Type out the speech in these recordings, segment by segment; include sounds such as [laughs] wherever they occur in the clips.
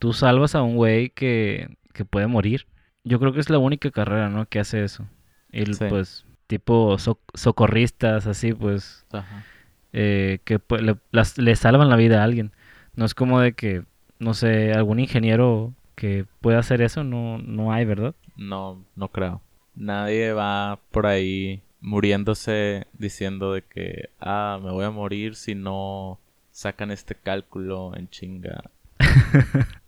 tú salvas a un güey que, que puede morir. Yo creo que es la única carrera, ¿no? Que hace eso. Y Sí. pues, tipo so- socorristas, así, pues, Ajá. eh, que pu- le, las- le salvan la vida a alguien. No es como de que, no sé, algún ingeniero que pueda hacer eso, no, no hay, ¿verdad? No, no creo. Nadie va por ahí muriéndose diciendo de que, ah, me voy a morir si no sacan este cálculo en chinga. [laughs]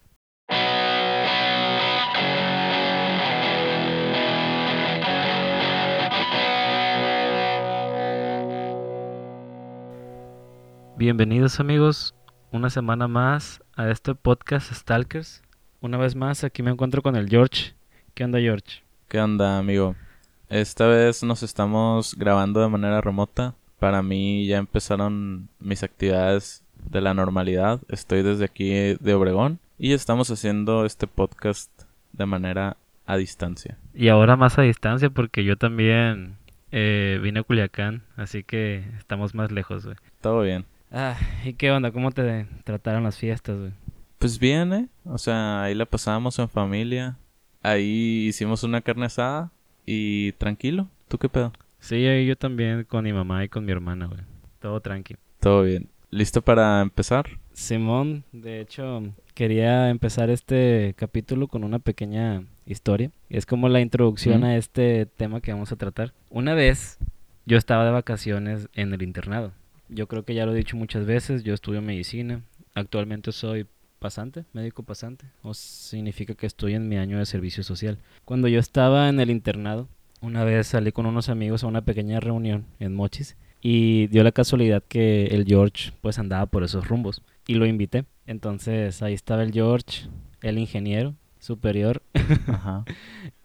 Bienvenidos amigos, una semana más a este podcast Stalkers. Una vez más aquí me encuentro con el George. ¿Qué onda George? ¿Qué onda, amigo? Esta vez nos estamos grabando de manera remota. Para mí ya empezaron mis actividades de la normalidad. Estoy desde aquí de Obregón y estamos haciendo este podcast de manera a distancia. Y ahora más a distancia porque yo también eh, vine a Culiacán, así que estamos más lejos, güey. Todo bien. Ah, ¿y qué onda? ¿Cómo te trataron las fiestas, güey? Pues bien, ¿eh? O sea, ahí la pasamos en familia. Ahí hicimos una carne asada y tranquilo. ¿Tú qué pedo? Sí, ahí yo también con mi mamá y con mi hermana, güey. Todo tranqui. Todo bien. ¿Listo para empezar? Simón, de hecho, quería empezar este capítulo con una pequeña historia. Es como la introducción a este tema que vamos a tratar. Una vez yo estaba de vacaciones en el internado. Yo creo que ya lo he dicho muchas veces, yo estudio medicina. Actualmente soy pasante, médico pasante, o significa que estoy en mi año de servicio social. Cuando yo estaba en el internado, una vez salí con unos amigos a una pequeña reunión en Mochis y dio la casualidad que el George pues andaba por esos rumbos y lo invité. Entonces ahí estaba el George, el ingeniero superior. Ajá.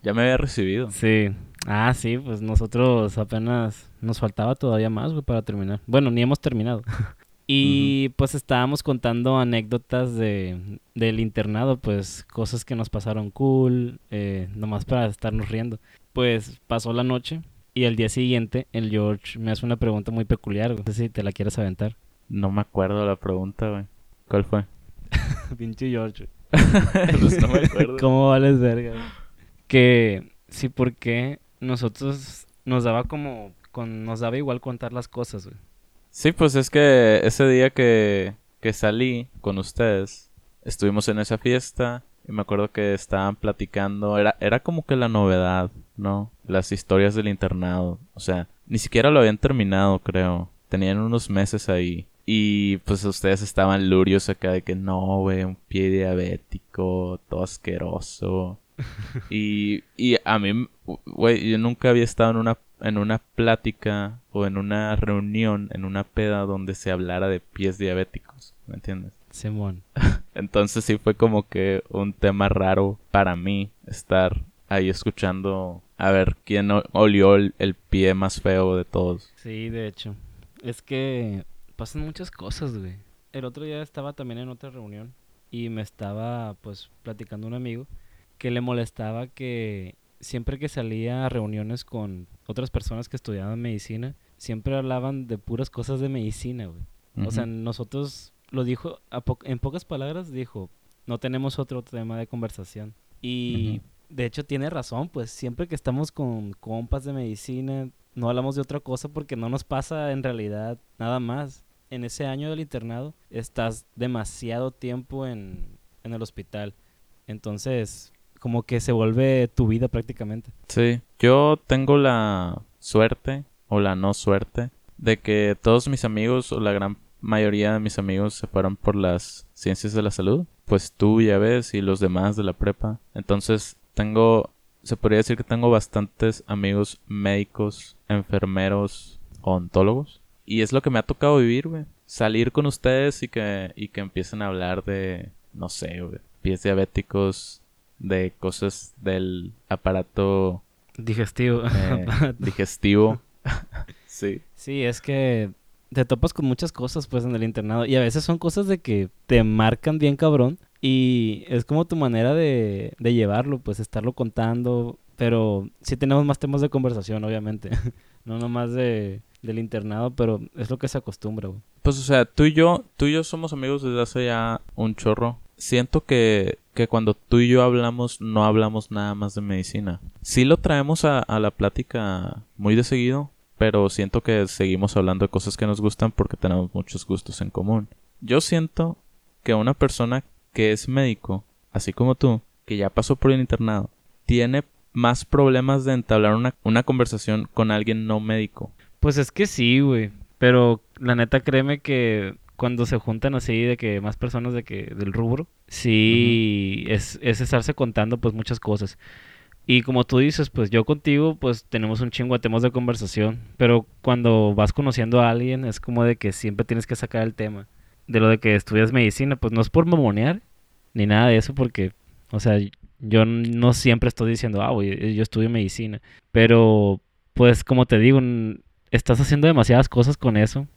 Ya me había recibido. Sí. Ah, sí, pues nosotros apenas nos faltaba todavía más, güey, para terminar. Bueno, ni hemos terminado. [laughs] Y pues estábamos contando anécdotas de, del internado, pues cosas que nos pasaron cool, eh, nomás para estarnos riendo. Pues pasó la noche y el día siguiente el George me hace una pregunta muy peculiar, güey. No sé si te la quieres aventar. No me acuerdo la pregunta, güey. ¿Cuál fue? [laughs] Pinche George. [laughs] pues no me acuerdo. ¿Cómo vales verga? güey? Que sí, porque nosotros nos daba como, con, nos daba igual contar las cosas, güey. Sí, pues es que ese día que, que salí con ustedes, estuvimos en esa fiesta y me acuerdo que estaban platicando, era, era como que la novedad, ¿no? Las historias del internado, o sea, ni siquiera lo habían terminado, creo. Tenían unos meses ahí. Y pues ustedes estaban lurios acá de que no, güey, un pie diabético, todo asqueroso. Y, y a mí, güey, yo nunca había estado en una, en una plática o en una reunión, en una peda donde se hablara de pies diabéticos, ¿me entiendes? Simón. [laughs] Entonces sí fue como que un tema raro para mí estar ahí escuchando a ver quién olió el, el pie más feo de todos. Sí, de hecho. Es que pasan muchas cosas, güey. El otro día estaba también en otra reunión y me estaba, pues, platicando un amigo que le molestaba que siempre que salía a reuniones con otras personas que estudiaban medicina, siempre hablaban de puras cosas de medicina, güey. O sea, nosotros lo dijo, a po- en pocas palabras dijo, no tenemos otro tema de conversación. Y de hecho tiene razón, pues siempre que estamos con compas de medicina, no hablamos de otra cosa porque no nos pasa en realidad nada más. En ese año del internado estás demasiado tiempo en, en el hospital. Entonces, como que se vuelve tu vida prácticamente. Sí, yo tengo la suerte o la no suerte de que todos mis amigos o la gran mayoría de mis amigos se fueron por las ciencias de la salud. Pues tú ya ves y los demás de la prepa. Entonces tengo, se podría decir que tengo bastantes amigos médicos, enfermeros, ontólogos. Y es lo que me ha tocado vivir, güey. Salir con ustedes y que, y que empiecen a hablar de, no sé, pies diabéticos, de cosas del aparato Digestivo. eh, [laughs] digestivo. [laughs] sí. Sí, es que te topas con muchas cosas pues en el internado y a veces son cosas de que te marcan bien cabrón y es como tu manera de, de llevarlo, pues estarlo contando, pero sí tenemos más temas de conversación obviamente, [laughs] no nomás de, del internado, pero es lo que se acostumbra, güey. Pues, o sea, tú y yo, tú y yo somos amigos desde hace ya un chorro. Siento que, que cuando tú y yo hablamos, no hablamos nada más de medicina. Sí lo traemos a, a la plática muy de seguido, pero siento que seguimos hablando de cosas que nos gustan porque tenemos muchos gustos en común. Yo siento que una persona que es médico, así como tú, que ya pasó por el internado, tiene más problemas de entablar una, una conversación con alguien no médico. Pues es que sí, güey. Pero la neta, créeme que cuando se juntan así de que más personas de que del rubro, sí es, es estarse contando pues muchas cosas. Y como tú dices, pues yo contigo pues tenemos un chingo de temas de conversación, pero cuando vas conociendo a alguien es como de que siempre tienes que sacar el tema. De lo de que estudias medicina, pues no es por mamonear ni nada de eso porque, o sea, yo no siempre estoy diciendo, ah, güey, yo estudio medicina, pero pues como te digo, estás haciendo demasiadas cosas con eso.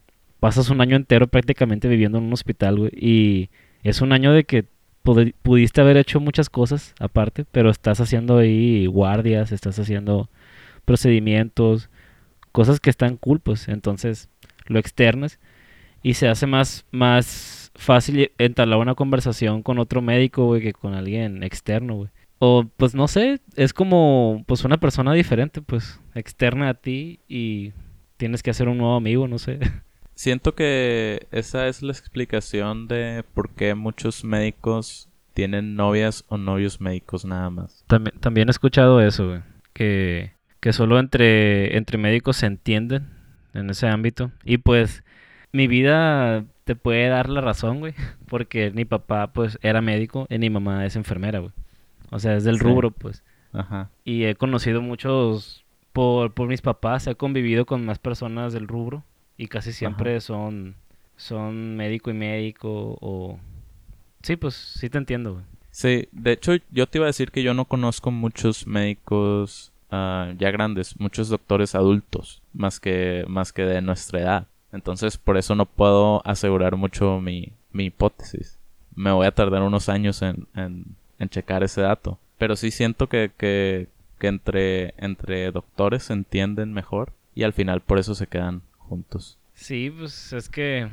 Pasas un año entero prácticamente viviendo en un hospital, güey, y es un año de que pudi- pudiste haber hecho muchas cosas aparte, pero estás haciendo ahí guardias, estás haciendo procedimientos, cosas que están cool, pues entonces lo externas y se hace más, más fácil entablar una conversación con otro médico, güey, que con alguien externo, güey. O pues no sé, es como pues una persona diferente, pues externa a ti y tienes que hacer un nuevo amigo, no sé. [laughs] Siento que esa es la explicación de por qué muchos médicos tienen novias o novios médicos nada más. También, también he escuchado eso, güey, que, que solo entre, entre médicos se entienden en ese ámbito. Y pues mi vida te puede dar la razón, güey, [laughs] porque mi papá pues era médico y mi mamá es enfermera, güey. O sea, es del Sí. rubro, pues. Ajá. Y he conocido muchos por, por mis papás, he convivido con más personas del rubro y casi siempre son, son médico y médico o... Sí, pues sí te entiendo, güey. Sí, de hecho yo te iba a decir que yo no conozco muchos médicos ah, ya grandes, muchos doctores adultos, más que, más que de nuestra edad. Entonces por eso no puedo asegurar mucho mi, mi hipótesis. Me voy a tardar unos años en, en, en checar ese dato. Pero sí siento que, que, que entre, entre doctores se entienden mejor y al final por eso se quedan juntos. Sí, pues es que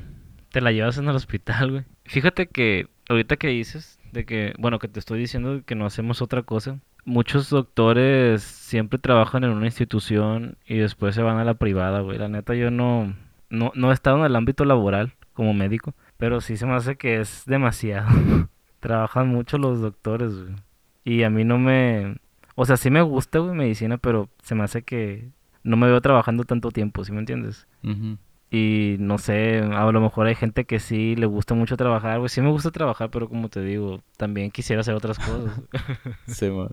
te la llevas en el hospital, güey. Fíjate que ahorita que dices de que, bueno, que te estoy diciendo que no hacemos otra cosa. Muchos doctores siempre trabajan en una institución y después se van a la privada, güey. La neta yo no, no, no he estado en el ámbito laboral como médico, pero sí se me hace que es demasiado. [laughs] Trabajan mucho los doctores, güey. Y a mí no me... O sea, sí me gusta, güey, medicina, pero se me hace que no me veo trabajando tanto tiempo, ¿sí me entiendes? Y no sé, a lo mejor hay gente que sí le gusta mucho trabajar, güey. Sí me gusta trabajar, pero como te digo, también quisiera hacer otras cosas. [laughs] Sí, man.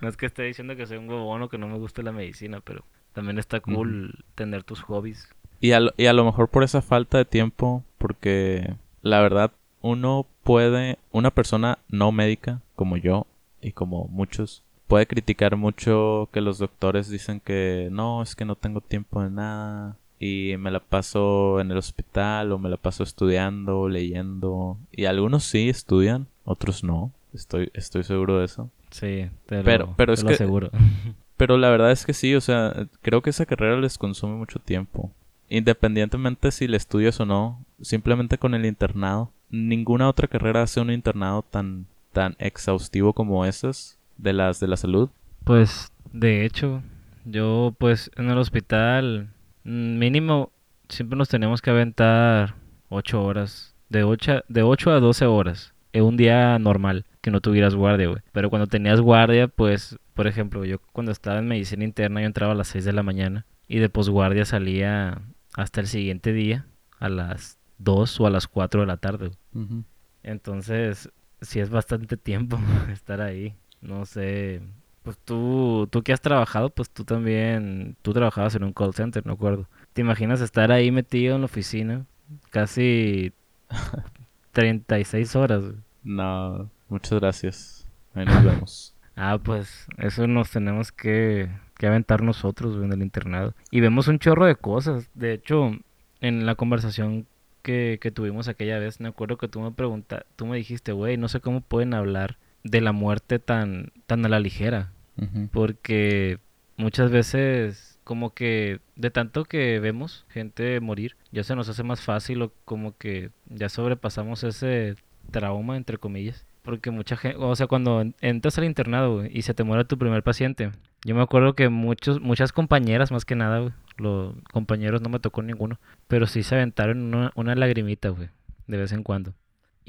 No es que esté diciendo que soy un huevón o que no me guste la medicina, pero también está cool tener tus hobbies. Y a, lo- y a lo mejor por esa falta de tiempo, porque la verdad uno puede, una persona no médica como yo y como muchos, puede criticar mucho que los doctores dicen que no, es que no tengo tiempo de nada y me la paso en el hospital o me la paso estudiando, leyendo y algunos sí estudian, otros no, estoy, estoy seguro de eso. Sí, te lo, Pero- pero te es lo que- aseguro. [laughs] Pero la verdad es que sí, o sea, creo que esa carrera les consume mucho tiempo. Independientemente si le estudias o no, simplemente con el internado. Ninguna otra carrera hace un internado tan, tan exhaustivo como esas de las de la salud. Pues, de hecho, yo pues en el hospital mm, mínimo siempre nos tenemos que aventar 8 horas, de 8, de 8 a 12 horas, en un día normal, que no tuvieras guardia, güey. Pero cuando tenías guardia, pues, por ejemplo, yo cuando estaba en medicina interna yo entraba a las 6 de la mañana y de posguardia salía hasta el siguiente día a las 2 o a las 4 de la tarde. güey. Entonces, sí es bastante tiempo [laughs] estar ahí. No sé. Pues tú, tú que has trabajado, pues tú también, tú trabajabas en un call center, no acuerdo. ¿Te imaginas estar ahí metido en la oficina casi [laughs] 36 horas? No, muchas gracias. Ahí nos vemos. [laughs] Ah, pues eso nos tenemos que, que aventar nosotros en el internado. Y vemos un chorro de cosas. De hecho, en la conversación que, que tuvimos aquella vez, me acuerdo que tú me preguntaste, tú me dijiste, güey, no sé cómo pueden hablar de la muerte tan, tan a la ligera. Porque muchas veces como que de tanto que vemos gente morir, ya se nos hace más fácil o como que ya sobrepasamos ese trauma, entre comillas. Porque mucha gente, o sea, cuando entras al internado y se te muere tu primer paciente, yo me acuerdo que muchos, muchas compañeras, más que nada, los compañeros no me tocó ninguno, pero sí se aventaron una, una lagrimita, güey, de vez en cuando.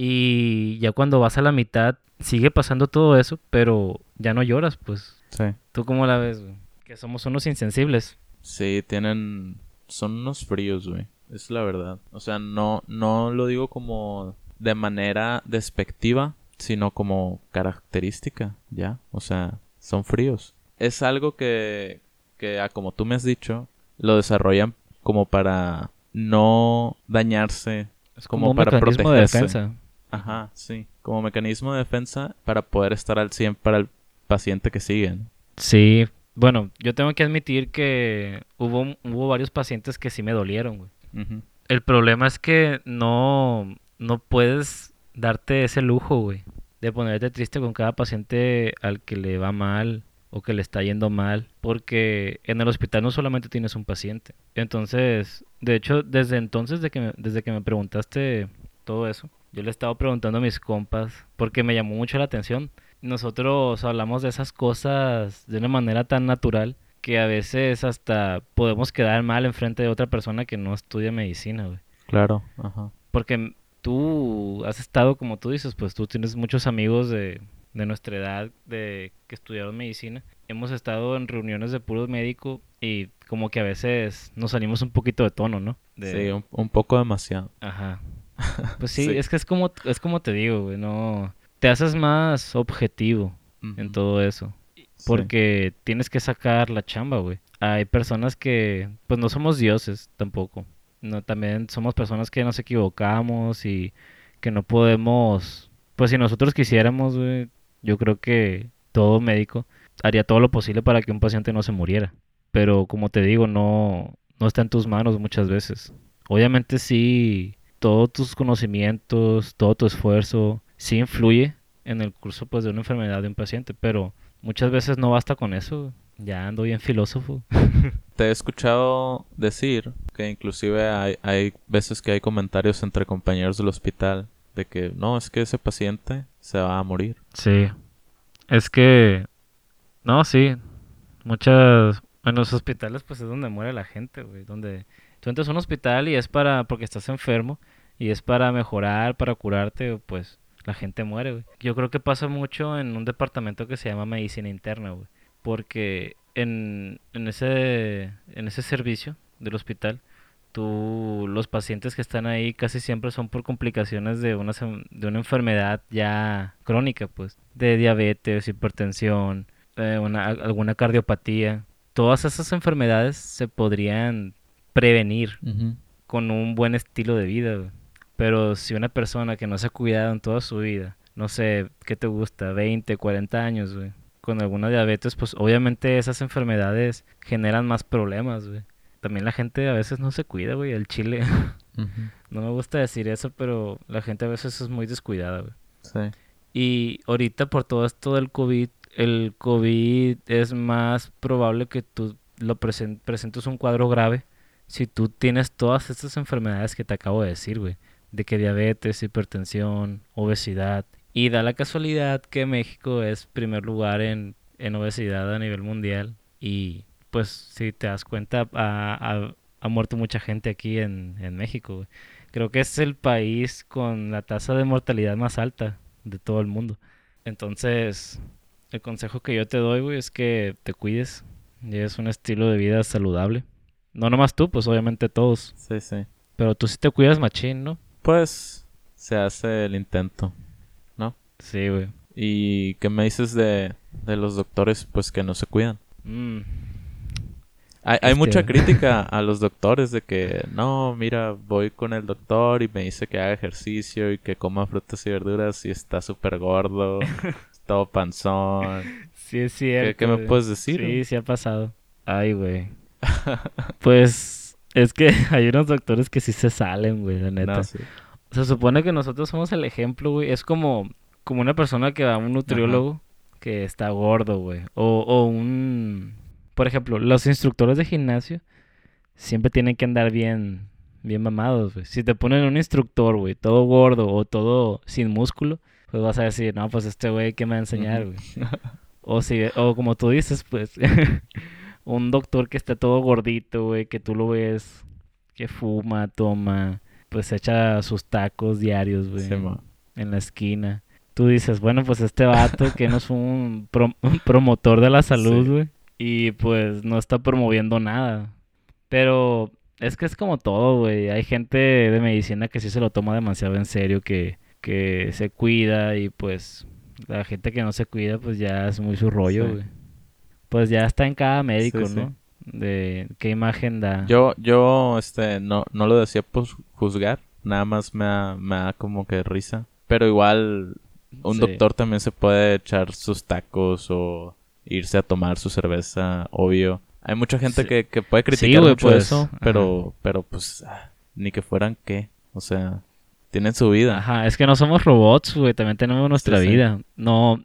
Y ya cuando vas a la mitad, sigue pasando todo eso, pero ya no lloras, pues. Sí. ¿Tú cómo la ves, güey? Que somos unos insensibles. Sí, tienen... Son unos fríos, güey. Es la verdad. O sea, no, no lo digo como de manera despectiva, sino como característica, ¿ya? O sea, son fríos. Es algo que, que ah, como tú me has dicho, lo desarrollan como para no dañarse, Es como, un para mecanismo protegerse. de defensa. Ajá, sí. Como mecanismo de defensa para poder estar al 100 para el paciente que sigue. ¿no? Sí, bueno, yo tengo que admitir que hubo, hubo varios pacientes que sí me dolieron, güey. El problema es que no, no puedes darte ese lujo, güey, de ponerte triste con cada paciente al que le va mal o que le está yendo mal, porque en el hospital no solamente tienes un paciente. Entonces, de hecho, desde entonces, de que me- desde que me preguntaste todo eso, yo le he estado preguntando a mis compas, porque me llamó mucho la atención. Nosotros hablamos de esas cosas de una manera tan natural que a veces hasta podemos quedar mal enfrente de otra persona que no estudia medicina, güey. Claro, ajá. Porque tú has estado, como tú dices, pues tú tienes muchos amigos de, de nuestra edad de que estudiaron medicina. Hemos estado en reuniones de puros médicos y como que a veces nos salimos un poquito de tono, ¿no? De- Sí, un, un poco demasiado. Ajá. Pues sí, Sí. es que es como, es como te digo, güey, no... Te haces más objetivo en todo eso. Sí. Porque tienes que sacar la chamba, güey. Hay personas que, pues no somos dioses tampoco. No, también somos personas que nos equivocamos y que no podemos, pues si nosotros quisiéramos, güey, yo creo que todo médico haría todo lo posible para que un paciente no se muriera. Pero como te digo, no, no está en tus manos muchas veces. Obviamente sí, todos tus conocimientos, todo tu esfuerzo, sí influye en el curso pues de una enfermedad de un paciente, pero muchas veces no basta con eso. Ya ando bien filósofo. [laughs] Te he escuchado decir que inclusive hay, hay veces que hay comentarios entre compañeros del hospital de que no, es que ese paciente se va a morir. Sí. Es que no, sí. Muchas en los hospitales pues es donde muere la gente, güey, donde tú entras a un hospital y es para porque estás enfermo y es para mejorar, para curarte, pues la gente muere, güey. Yo creo que pasa mucho en un departamento que se llama medicina interna, güey, porque en, en ese en ese servicio del hospital tú los pacientes que están ahí casi siempre son por complicaciones de una de una enfermedad ya crónica, pues, de diabetes, hipertensión, eh, una, alguna cardiopatía. Todas esas enfermedades se podrían prevenir con un buen estilo de vida, güey. Pero si una persona que no se ha cuidado en toda su vida, no sé, ¿qué te gusta? 20, 40 años, güey, con alguna diabetes, pues obviamente esas enfermedades generan más problemas, güey. También la gente a veces no se cuida, güey, el chile. [laughs] No me gusta decir eso, pero la gente a veces es muy descuidada, güey. Sí. Y ahorita por todo esto del COVID, el COVID es más probable que tú lo presen- presentes un cuadro grave si tú tienes todas estas enfermedades que te acabo de decir, güey. De que diabetes, hipertensión, obesidad. Y da la casualidad que México es primer lugar en, en obesidad a nivel mundial. Y pues si te das cuenta, ha, ha- ha muerto mucha gente aquí en, en México, güey. Creo que es el país con la tasa de mortalidad más alta de todo el mundo. Entonces, el consejo que yo te doy, güey, es que te cuides. Lleves un estilo de vida saludable. No nomás tú, pues obviamente todos. Sí, sí. Pero tú sí te cuidas machín, ¿no? Pues se hace el intento. Sí, güey. ¿Y qué me dices de, de los doctores pues que no se cuidan? Mm, Hay, hay mucha crítica [laughs] a los doctores de que no, mira, voy con el doctor y me dice que haga ejercicio y que coma frutas y verduras y está súper gordo, [laughs] todo panzón. Sí, es ¿Qué, cierto. qué me güey. puedes decir? Sí, sí ha pasado. Ay, güey. [laughs] Pues es que [laughs] hay unos doctores que sí se salen, güey, la neta. No, sí. Se supone que nosotros somos el ejemplo, güey. Es como, como una persona que va a un nutriólogo que está gordo, güey. O, o un... Por ejemplo, los instructores de gimnasio siempre tienen que andar bien, bien mamados, güey. Si te ponen un instructor, güey, todo gordo o todo sin músculo, pues vas a decir, no, pues este güey, ¿qué me va a enseñar, güey? o, si, o como tú dices, pues, [laughs] un doctor que está todo gordito, güey, que tú lo ves, que fuma, toma, pues echa sus tacos diarios, güey, en la esquina. Tú dices, bueno, pues este vato que no es un, promotor de la salud, güey, y pues no está promoviendo nada. Pero es que es como todo, güey. Hay gente de medicina que sí se lo toma demasiado en serio, que, que se cuida y pues la gente que no se cuida pues ya es muy su rollo, güey. Pues ya está en cada médico, ¿no? De qué imagen da. Yo, yo, este, no, no lo decía por juzgar, nada más me da, me da como que risa. Pero igual, un doctor también se puede echar sus tacos o irse a tomar su cerveza, obvio. Hay mucha gente que, que, puede criticar mucho pues, eso, pero, pero pues, ah, ni que fueran qué. O sea, tienen su vida. Ajá, es que no somos robots, güey, también tenemos nuestra vida. No,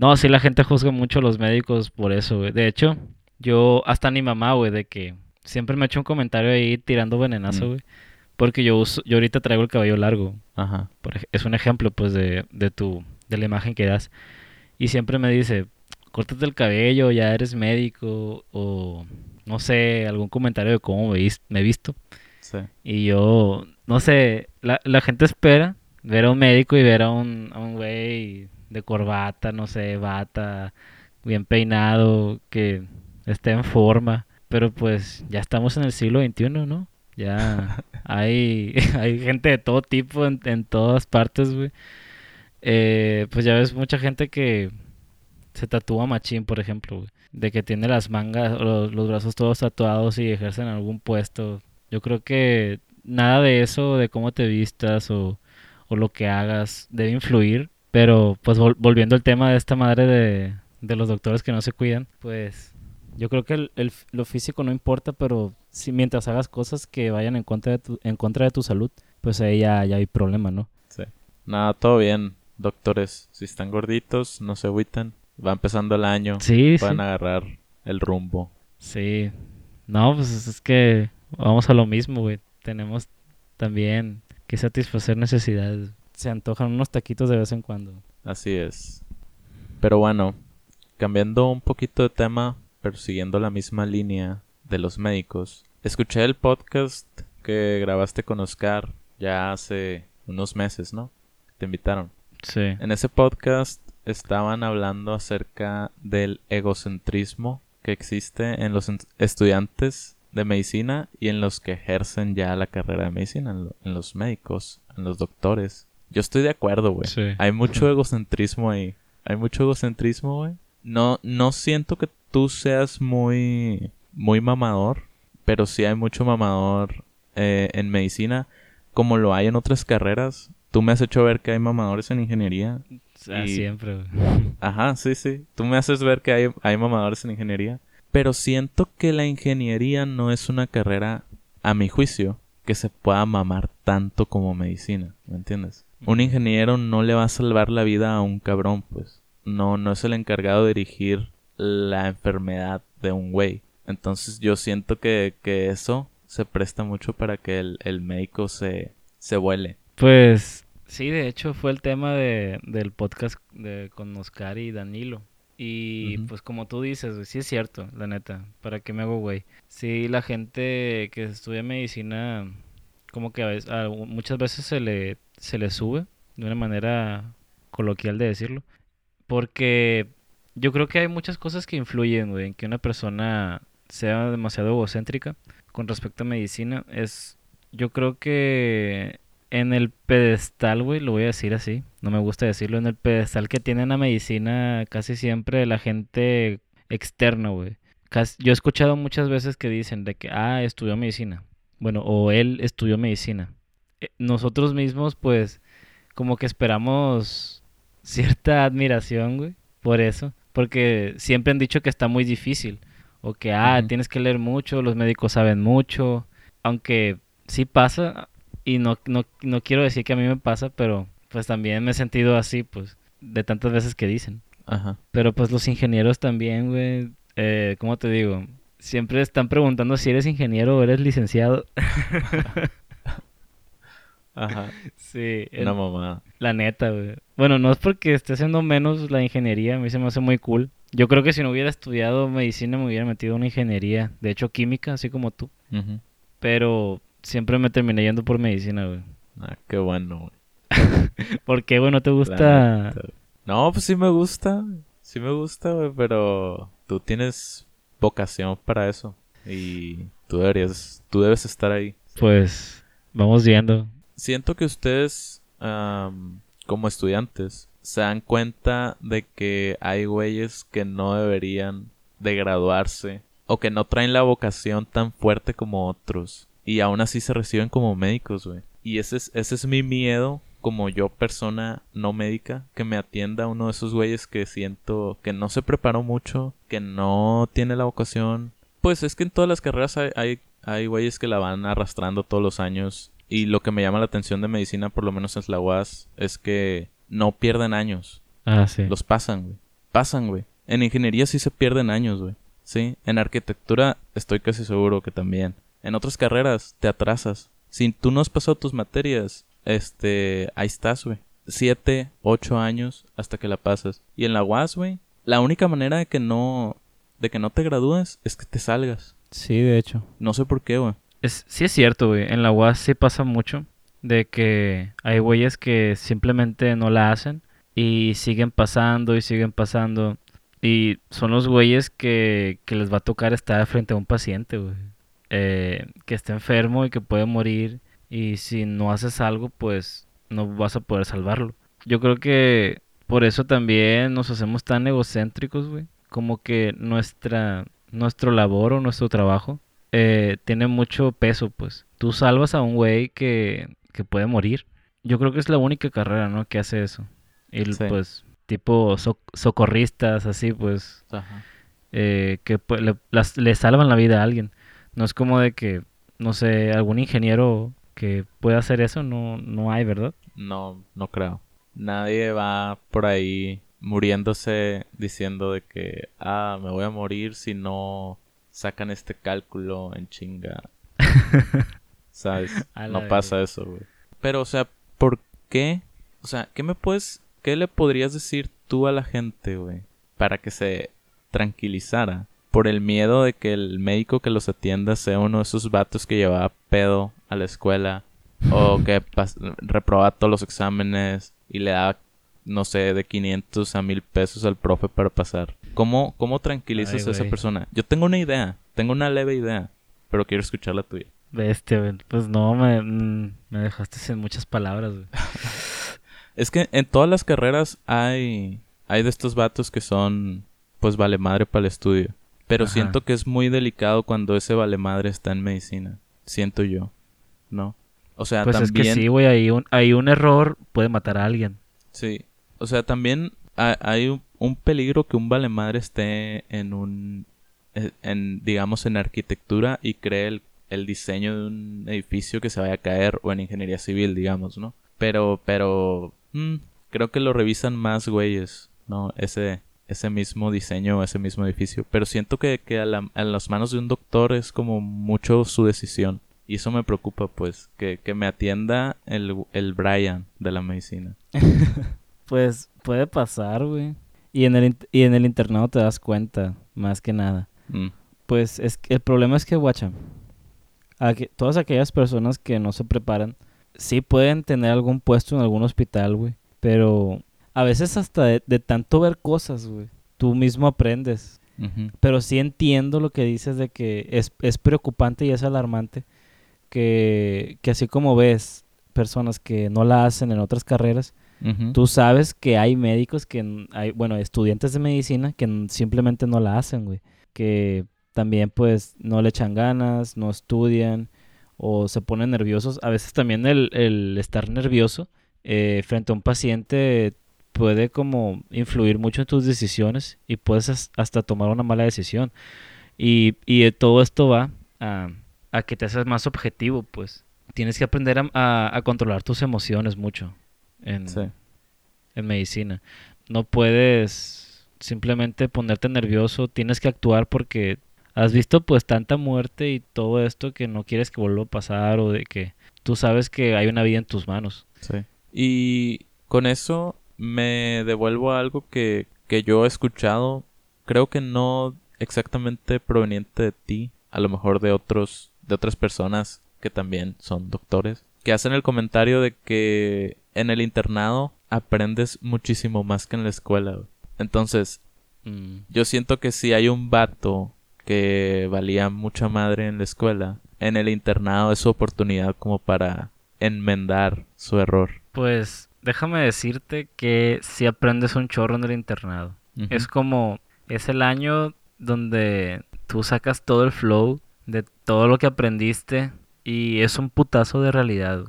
no, sí la gente juzga mucho a los médicos por eso, güey. De hecho, yo, hasta ni mamá, güey, de que siempre me ha hecho un comentario ahí tirando venenazo, mm. güey. Porque yo uso, yo ahorita traigo el cabello largo. Ajá. es un ejemplo, pues, de, de tu, de la imagen que das. Y siempre me dice, córtate el cabello, ya eres médico, o no sé, algún comentario de cómo me, he visto. Sí. Y yo, no sé, la, la gente espera ver a un médico y ver a un, a un güey de corbata, no sé, bata, bien peinado, que esté en forma. Pero pues ya estamos en el siglo XXI, ¿no? Ya [laughs] hay, [laughs] hay gente de todo tipo en, en todas partes, güey. Eh, pues ya ves mucha gente que se tatúa machín, por ejemplo, güey. De que tiene las mangas, los, los brazos todos tatuados y ejercen algún puesto. Yo creo que nada de eso, de cómo te vistas o, o lo que hagas, debe influir. Pero, pues volviendo al tema de esta madre de, de los doctores que no se cuidan, pues yo creo que el, el, lo físico no importa, pero si mientras hagas cosas que vayan en contra de tu, en contra de tu salud, pues ahí ya, ya hay problema, ¿no? Sí. Nada, todo bien, doctores. Si están gorditos, no se agüitan va empezando el año, sí, pueden agarrar el rumbo. Sí. No, pues es que vamos a lo mismo, güey. Tenemos también que satisfacer necesidades. Se antojan unos taquitos de vez en cuando. Así es. Pero bueno, cambiando un poquito de tema, pero siguiendo la misma línea de los médicos. Escuché el podcast que grabaste con Oscar ya hace unos meses, ¿no? Te invitaron. Sí. En ese podcast estaban hablando acerca del egocentrismo que existe en los estudiantes de medicina y en los que ejercen ya la carrera de medicina, en, los médicos, en los doctores. Yo estoy de acuerdo, güey. Hay mucho egocentrismo ahí. Hay mucho egocentrismo, güey. No, no siento que tú seas muy, muy mamador, pero sí hay mucho mamador eh, en medicina, como lo hay en otras carreras. Tú me has hecho ver que hay mamadores en ingeniería Ah, siempre, [laughs] Ajá, sí, sí. Tú me haces ver que hay, hay mamadores en ingeniería. Pero siento que la ingeniería no es una carrera, a mi juicio, que se pueda mamar tanto como medicina. ¿Me entiendes? Un ingeniero no le va a salvar la vida a un cabrón, pues. No, no es el encargado de dirigir la enfermedad de un güey. Entonces yo siento que, que eso se presta mucho para que el, el médico se, se vuele. Pues Sí, de hecho fue el tema de, del podcast de, con Oscar y Danilo. Y pues como tú dices, sí es cierto, la neta, ¿para qué me hago güey? Sí, la gente que estudia medicina, como que a veces, muchas veces se le, se le sube, de una manera coloquial de decirlo, porque yo creo que hay muchas cosas que influyen, en que una persona sea demasiado egocéntrica con respecto a medicina. Es, yo creo que en el pedestal, güey, lo voy a decir así, no me gusta decirlo, en el pedestal que tiene la medicina casi siempre la gente externa, güey. Yo he escuchado muchas veces que dicen de que, ah, estudió medicina. Bueno, o él estudió medicina. Eh, nosotros mismos, pues, como que esperamos cierta admiración, güey, por eso. Porque siempre han dicho que está muy difícil. O que, ah, tienes que leer mucho, los médicos saben mucho. Aunque sí pasa, y no, no, no quiero decir que a mí me pasa, pero pues también me he sentido así, pues, de tantas veces que dicen. Ajá. Pero pues los ingenieros también, güey, eh, ¿cómo te digo? Siempre están preguntando si eres ingeniero o eres licenciado. [laughs] Ajá. [laughs] Sí, Una en- mamada. la neta, güey. Bueno, no es porque esté haciendo menos la ingeniería, a mí se me hace muy cool. Yo creo que si no hubiera estudiado medicina me hubiera metido en una ingeniería, de hecho química, así como tú. Pero siempre me terminé yendo por medicina, güey. Ah, qué bueno, güey. [laughs] ¿Por qué, güey? ¿No te gusta? No, pues sí me gusta. Sí me gusta, güey, pero tú tienes vocación para eso. Y tú deberías, tú debes estar ahí. Pues vamos viendo. Siento que ustedes, am, como estudiantes, se dan cuenta de que hay güeyes que no deberían de graduarse o que no traen la vocación tan fuerte como otros. Y aún así se reciben como médicos, güey. Y ese es, ese es mi miedo como yo, persona no médica, que me atienda uno de esos güeyes que siento que no se preparó mucho, que no tiene la vocación. Pues es que en todas las carreras hay, hay, hay güeyes que la van arrastrando todos los años. Y lo que me llama la atención de medicina, por lo menos en la UAS, es que no pierden años. Ah, sí. Los pasan, güey. Pasan, güey. En ingeniería sí se pierden años, güey. Sí. En arquitectura estoy casi seguro que también. En otras carreras te atrasas. Si tú no has pasado tus materias, este, ahí estás, güey. Siete, ocho años hasta que la pasas. Y en la UAS, güey, la única manera de que no, de que no te gradúes es que te salgas. Sí, de hecho. No sé por qué, güey. Es, sí es cierto, güey. En la UAS sí pasa mucho de que hay güeyes que simplemente no la hacen y siguen pasando y siguen pasando. Y son los güeyes que, que les va a tocar estar frente a un paciente, güey. Eh, que está enfermo y que puede morir. Y si no haces algo, pues no vas a poder salvarlo. Yo creo que por eso también nos hacemos tan egocéntricos, güey. Como que nuestra, nuestro labor o nuestro trabajo eh, tiene mucho peso, pues. Tú salvas a un güey que, que puede morir. Yo creo que es la única carrera, ¿no? Que hace eso. Y Sí. pues, tipo so- socorristas, así, pues, Ajá. eh, que pu- le, las- le salvan la vida a alguien. No es como de que, no sé, algún ingeniero que pueda hacer eso, no, no hay, ¿verdad? No, no creo. Nadie va por ahí muriéndose diciendo de que, ah, me voy a morir si no sacan este cálculo en chinga. [laughs] ¿Sabes? No pasa eso, güey. Pero, o sea, ¿por qué? O sea, ¿qué me puedes, qué le podrías decir tú a la gente, güey? Para que se tranquilizara. Por el miedo de que el médico que los atienda sea uno de esos vatos que llevaba pedo a la escuela. O [laughs] que reprobaba todos los exámenes y le daba, no sé, de 500 a 1000 pesos al profe para pasar. ¿Cómo, cómo tranquilizas Ay, a esa güey. persona? Yo tengo una idea, tengo una leve idea, pero quiero escuchar la tuya. Bestia. Pues no, me, mm, me dejaste sin muchas palabras, güey. [laughs] Es que en todas las carreras hay, hay de estos vatos que son, pues, vale madre para el estudio. Pero Ajá. siento que es muy delicado cuando ese vale madre está en medicina. Siento yo. ¿No? O sea, Pues también... es que sí, güey, ahí un, ahí un error puede matar a alguien. Sí. O sea, también ha- hay un, un peligro que un vale madre esté en un... eh, En, digamos, en arquitectura y cree el, el diseño de un edificio que se vaya a caer o en ingeniería civil, digamos, ¿no? Pero, pero... mm, creo que lo revisan más güeyes, ¿no? Ese, ese mismo diseño, ese mismo edificio. Pero siento que, que a, la- a las manos de un doctor es como mucho su decisión. Y eso me preocupa, pues, que, que me atienda el, el Brian de la medicina. [laughs] Pues puede pasar, güey. Y en el, y en el internado te das cuenta, más que nada. Mm, Pues es que el problema es que, guacha, aqu- todas aquellas personas que no se preparan, sí pueden tener algún puesto en algún hospital, güey. Pero a veces hasta de, de tanto ver cosas, güey, tú mismo aprendes. Pero sí entiendo lo que dices de que es, es preocupante y es alarmante que, que así como ves personas que no la hacen en otras carreras, Tú sabes que hay médicos que, hay, bueno, estudiantes de medicina que simplemente no la hacen, güey. Que también, pues, no le echan ganas, no estudian o se ponen nerviosos. A veces también el, estar nervioso eh, frente a un paciente puede como influir mucho en tus decisiones y puedes as- hasta tomar una mala decisión. Y, y eh, todo esto va a, que te haces más objetivo, pues. Tienes que aprender a controlar tus emociones mucho en, Sí. en medicina. No puedes simplemente ponerte nervioso, tienes que actuar porque has visto pues tanta muerte y todo esto que no quieres que vuelva a pasar o de que tú sabes que hay una vida en tus manos. Sí. Y con eso me devuelvo a algo que, que yo he escuchado, creo que no exactamente proveniente de ti, a lo mejor de otros, de otras personas que también son doctores, que hacen el comentario de que en el internado aprendes muchísimo más que en la escuela. güey. Entonces, Mm, yo siento que si hay un vato que valía mucha madre en la escuela, en el internado es su oportunidad como para enmendar su error. Pues déjame decirte que si aprendes un chorro en el internado. Es como, es el año donde tú sacas todo el flow de todo lo que aprendiste y es un putazo de realidad.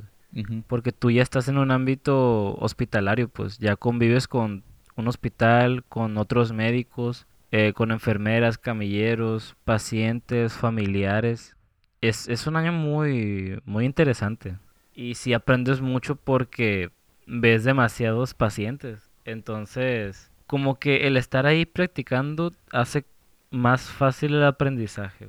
Porque tú ya estás en un ámbito hospitalario, pues ya convives con un hospital, con otros médicos, eh, con enfermeras, camilleros, pacientes, familiares. Es, es un año muy, muy interesante. Y sí aprendes mucho porque ves demasiados pacientes. Entonces, como que el estar ahí practicando hace más fácil el aprendizaje.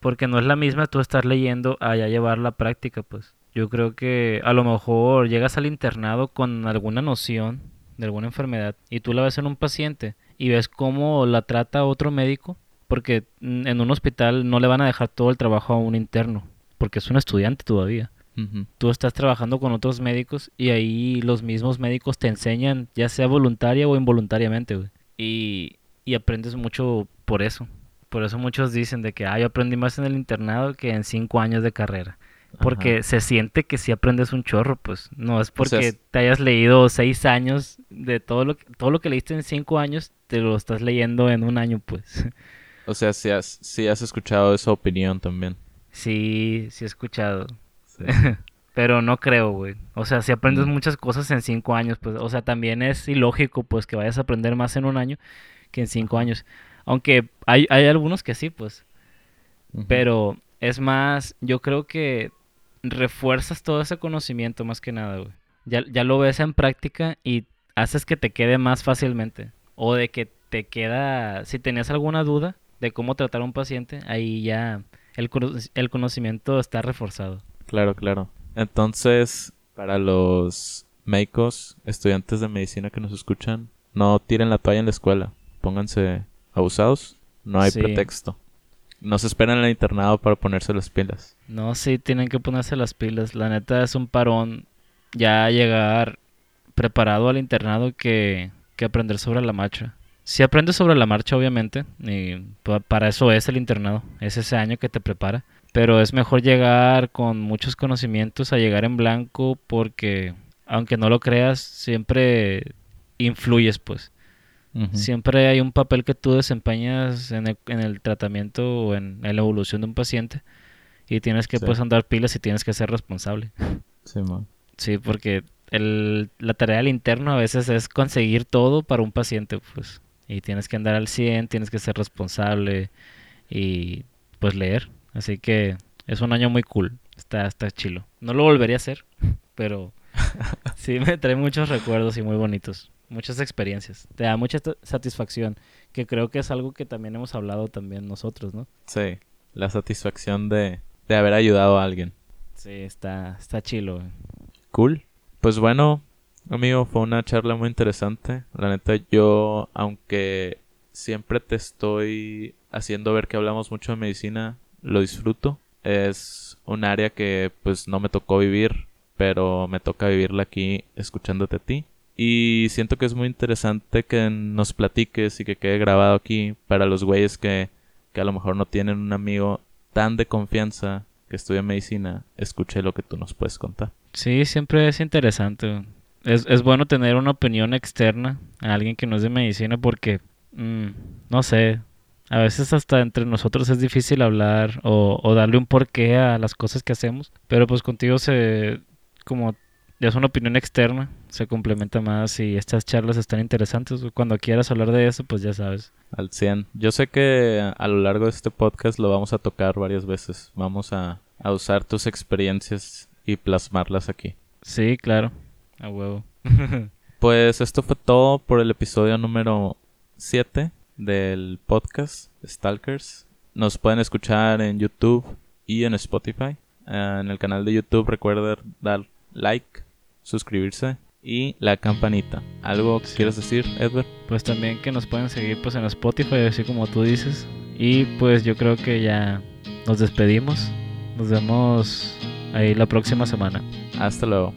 Porque no es la misma tú estar leyendo a ya llevar la práctica, pues. Yo creo que a lo mejor llegas al internado con alguna noción de alguna enfermedad y tú la ves en un paciente y ves cómo la trata otro médico, porque en un hospital no le van a dejar todo el trabajo a un interno, porque es un estudiante todavía. Tú estás trabajando con otros médicos y ahí los mismos médicos te enseñan, ya sea voluntaria o involuntariamente. Y, y aprendes mucho por eso. Por eso muchos dicen de que, ah, yo aprendí más en el internado que en cinco años de carrera. Porque Ajá. se siente que si aprendes un chorro, pues no es O sea, porque te hayas leído seis años de todo lo que, todo lo que leíste en cinco años, te lo estás leyendo en un año, pues. O sea, si has, si has escuchado esa opinión también. Sí, sí he escuchado. Sí. [laughs] Pero no creo, güey. O sea, si aprendes Mm. muchas cosas en cinco años, pues, o sea, también es ilógico, pues, que vayas a aprender más en un año que en cinco años. Aunque hay, hay algunos que sí, pues. Pero es más, yo creo que refuerzas todo ese conocimiento más que nada, güey. Ya, ya lo ves en práctica y haces que te quede más fácilmente. O de que te queda, si tenías alguna duda de cómo tratar a un paciente, ahí ya el, el conocimiento está reforzado. Claro, claro. Entonces, para los médicos, estudiantes de medicina que nos escuchan, no tiren la toalla en la escuela. Pónganse abusados. No hay Sí. pretexto. No se esperan en el internado para ponerse las pilas. No, sí, tienen que ponerse las pilas. La neta es un parón ya llegar preparado al internado que, que aprender sobre la marcha. Si aprendes sobre la marcha, obviamente, y pa- para eso es el internado, es ese año que te prepara. Pero es mejor llegar con muchos conocimientos a llegar en blanco porque, aunque no lo creas, siempre influyes, pues. Siempre hay un papel que tú desempeñas en el, en el tratamiento o en, en la evolución de un paciente y tienes que Sí. pues andar pilas y tienes que ser responsable. Sí, porque el, la tarea del interno a veces es conseguir todo para un paciente, pues. Y tienes que andar al 100, tienes que ser responsable y pues leer. Así que es un año muy cool. Está, está chilo. No lo volvería a hacer, [laughs] pero [laughs] sí me trae muchos recuerdos y muy bonitos. Muchas experiencias. Te da mucha satisfacción, que creo que es algo que también hemos hablado también nosotros, ¿no? Sí. La satisfacción de, de haber ayudado a alguien. Sí, está, está chilo. Cool. Pues bueno, amigo, fue una charla muy interesante. La neta, yo, aunque siempre te estoy haciendo ver que hablamos mucho de medicina, lo disfruto. Es un área que pues no me tocó vivir, pero me toca vivirla aquí escuchándote a ti. Y siento que es muy interesante que nos platiques y que quede grabado aquí para los güeyes que, que a lo mejor no tienen un amigo tan de confianza que estudia medicina, escuche lo que tú nos puedes contar. Sí, siempre es interesante. Es, es bueno tener una opinión externa a alguien que no es de medicina porque, mm, no sé, a veces hasta entre nosotros es difícil hablar o, o darle un porqué a las cosas que hacemos, pero pues contigo se, como es una opinión externa, se complementa más y estas charlas están interesantes. Cuando quieras hablar de eso, pues ya sabes. Al 100. Yo sé que a lo largo de este podcast lo vamos a tocar varias veces. Vamos a, a usar tus experiencias y plasmarlas aquí. Sí, claro, a huevo. [laughs] Pues esto fue todo por el episodio número 7 del podcast Stalkers. Nos pueden escuchar en YouTube y en Spotify. eh, en el canal de YouTube. Recuerden dar like, suscribirse y la campanita. ¿Algo que Sí. quieras decir, Edward? Pues también que nos pueden seguir pues en Spotify, así como tú dices. Y pues yo creo que ya nos despedimos. Nos vemos ahí la próxima semana. Hasta luego.